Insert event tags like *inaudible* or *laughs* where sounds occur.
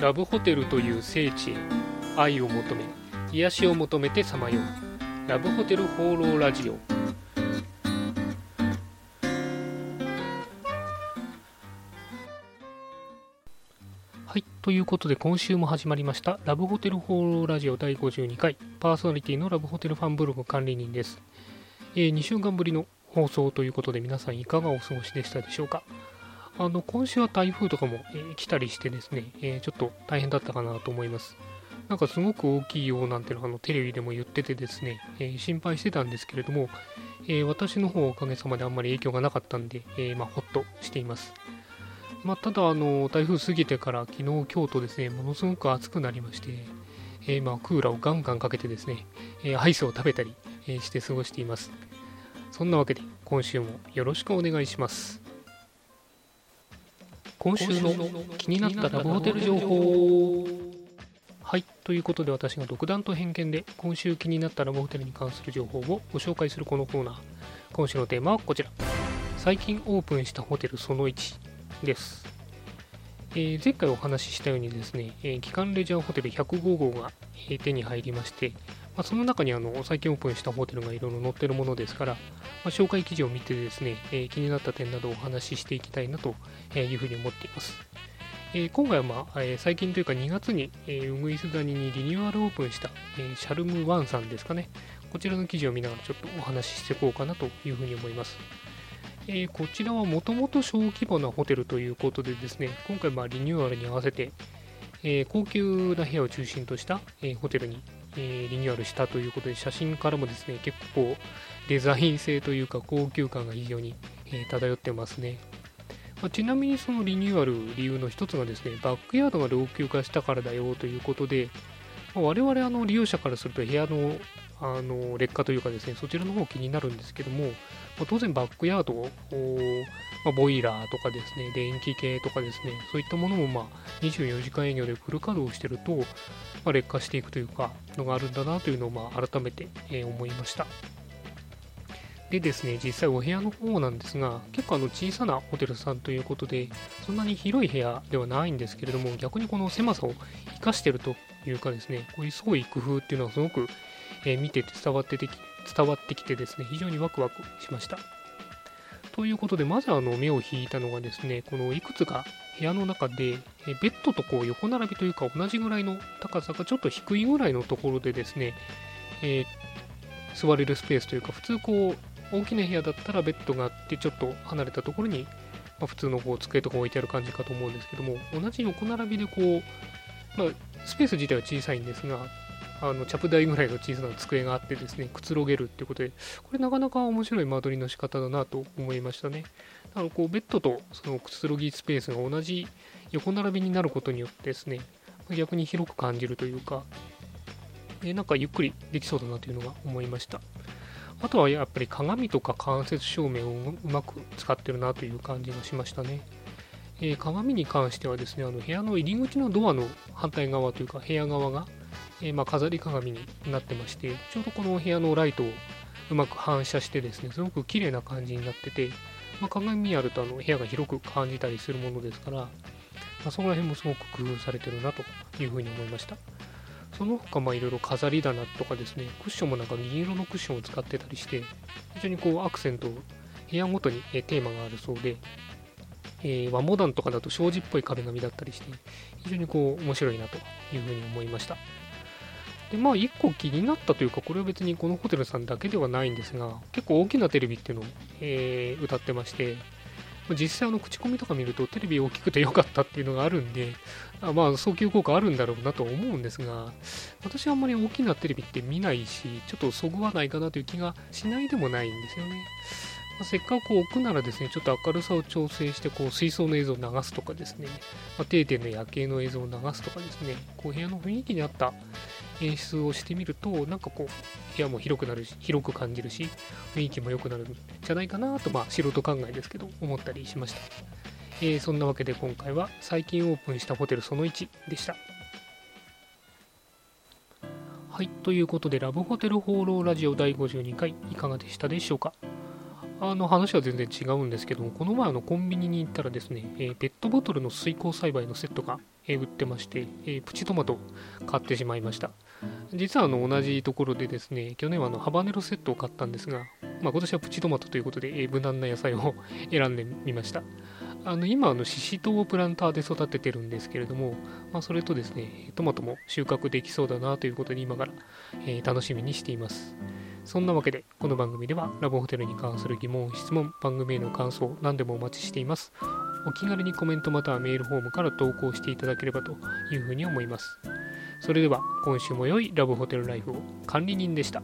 ラブホテルという聖地へ愛を求め癒しを求めてさまよう。ラブホテル放浪ラジオ。はいということで今週も始まりましたラブホテル放浪ラジオ第52回パーソナリティのラブホテルファンブログ管理人です、えー、2週間ぶりの放送ということで皆さんいかがお過ごしでしたでしょうか？あの今週は台風とかも、えー、来たりしてですね、えー、ちょっと大変だったかなと思います。なんかすごく大きいよなんてのあのテレビでも言っててですね、えー、心配してたんですけれども、え私の方おかげさまであんまり影響がなかったんで、えまあ、ほっとしています。まあ、ただあの、台風過ぎてから昨日、京都ですね、ものすごく暑くなりまして、えまあ、クーラーをガンガンかけてですね、えアイスを食べたり、えして過ごしています。そんなわけで今週もよろしくお願いします。今週の気になったラブホテル情報。はい、ということで私が独断と偏見で今週気になったラブホテルに関する情報をご紹介するこのコーナー。今週のテーマはこちら。最近オープンしたホテルその1です、えー、前回お話ししたようにですね、えー、機関レジャーホテル105号が手に入りましてまあ、その中にあの最近オープンしたホテルがいろいろ載ってるものですから、まあ、紹介記事を見てですね、えー、気になった点などをお話ししていきたいなというふうに思っています。えー、今回は、まあえー、最近というか2月に、えー、ウグイス谷にリニューアルオープンした、えー、シャルムワンさんですかね。こちらの記事を見ながらちょっとお話ししていこうかなというふうに思います。えー、こちらはもともと小規模なホテルということでですね、今回まあリニューアルに合わせて、えー、高級な部屋を中心とした、えー、ホテルにえ、リニューアルしたということで、写真からもですね、結構、デザイン性というか高級感が非常に、え、漂ってますね。まあ、ちなみにそのリニューアル理由の一つがですね、バックヤードが老朽化したからだよということで、まあ、我々あの利用者からすると部屋のあの劣化というかですね、そちらの方気になるんですけども、ま、当然バックヤード、ま、ボイラーとかですね、電気系とかですね、そういったものもまあ24時間営業でフル稼働してると、ま、劣化していくというか、のがあるんだなというのをまあ改めて、え、思いました。でですね、実際お部屋の方なんですが、結構あの小さなホテルさんということで、そんなに広い部屋ではないんですけれども、逆にこの狭さを生かしてるというかですね、こういう創意工夫っていうのはすごく、えー、見てて伝わってて伝わってきてですね、非常にワクワクしました。ということで、まずあの目を引いたのがですね、このいくつか部屋の中で、えベッドとこう横並びというか同じぐらいの高さがちょっと低いぐらいのところでですね、えー、座れるスペースというか、普通こう大きな部屋だったらベッドがあってちょっと離れたところに、まあ、普通のこう机とか置いてある感じかと思うんですけども、同じ横並びでこう、まあ、スペース自体は小さいんですが、あのチャプ台ぐらいの小さな机があってですね、くつろげるっていうことで、これなかなか面白い間取りの仕方だなと思いましたね。あのこうベッドとそのくつろぎスペースが同じ横並びになることによってですね、逆に広く感じるというか、えなんかゆっくりできそうだなというのが思いました。あとはやっぱり鏡とか間接照明をうまく使ってるなという感じがしましたね。えー、鏡に関してはですね、あの部屋の入り口のドアの反対側というか部屋側がえー、まあ、飾り鏡になってまして、ちょうどこのお部屋のライトをうまく反射してですね、すごく綺麗な感じになってて、まあ、鏡あるとあの部屋が広く感じたりするものですから、まあ、そこら辺もすごく工夫されてるなというふうに思いました。その他、まあいろいろ飾り棚とかですね、クッションもなんか銀色のクッションを使ってたりして、非常にこうアクセント、部屋ごとにテーマがあるそうで、えー、和モダンとかだと障子っぽい壁紙だったりして、非常にこう面白いなというふうに思いました。で、まあ、一個気になったというか、これは別にこのホテルさんだけではないんですが、結構大きなテレビっていうのを、えー、歌ってまして、実際あの口コミとか見るとテレビ大きくて良かったっていうのがあるんで、あまあ訴求効果あるんだろうなと思うんですが、私はあんまり大きなテレビって見ないし、ちょっとそぐわないかなという気がしないでもないんですよね。ま、せっかくこう置くならですね、ちょっと明るさを調整して、こう水槽の映像を流すとかですね、まあ、定点の夜景の映像を流すとかですね、こう部屋の雰囲気に合った演出をしてみると、なんかこう、部屋も広くなるし、広く感じるし、雰囲気も良くなるんじゃないかなと、まあ素人考えですけど、思ったりしました。えー、そんなわけで今回は最近オープンしたホテルその1でした。はい、ということで、ラブホテル放浪ラジオ第52回いかがでしたでしょうか？あの話は全然違うんですけども、この前あのコンビニに行ったらですね、えー、ペットボトルの水耕栽培のセットが、えー、売ってまして、えープチトマト買ってしまいました。実はあの同じところでですね、去年はあのハバネロセットを買ったんですが、まあ、今年はプチトマトということで、え無難な野菜を *laughs* 選んでみました。あの今あのシシトウをプランターで育ててるんですけれども、まあ、それとですねトマトも収穫できそうだなということで今から、えー楽しみにしています。そんなわけでこの番組ではラボホテルに関する疑問質問番組への感想何でもお待ちしています。お気軽にコメントまたはメールフォームから投稿していただければというふうに思います。それでは今週も良いラブホテルライフを管理人でした。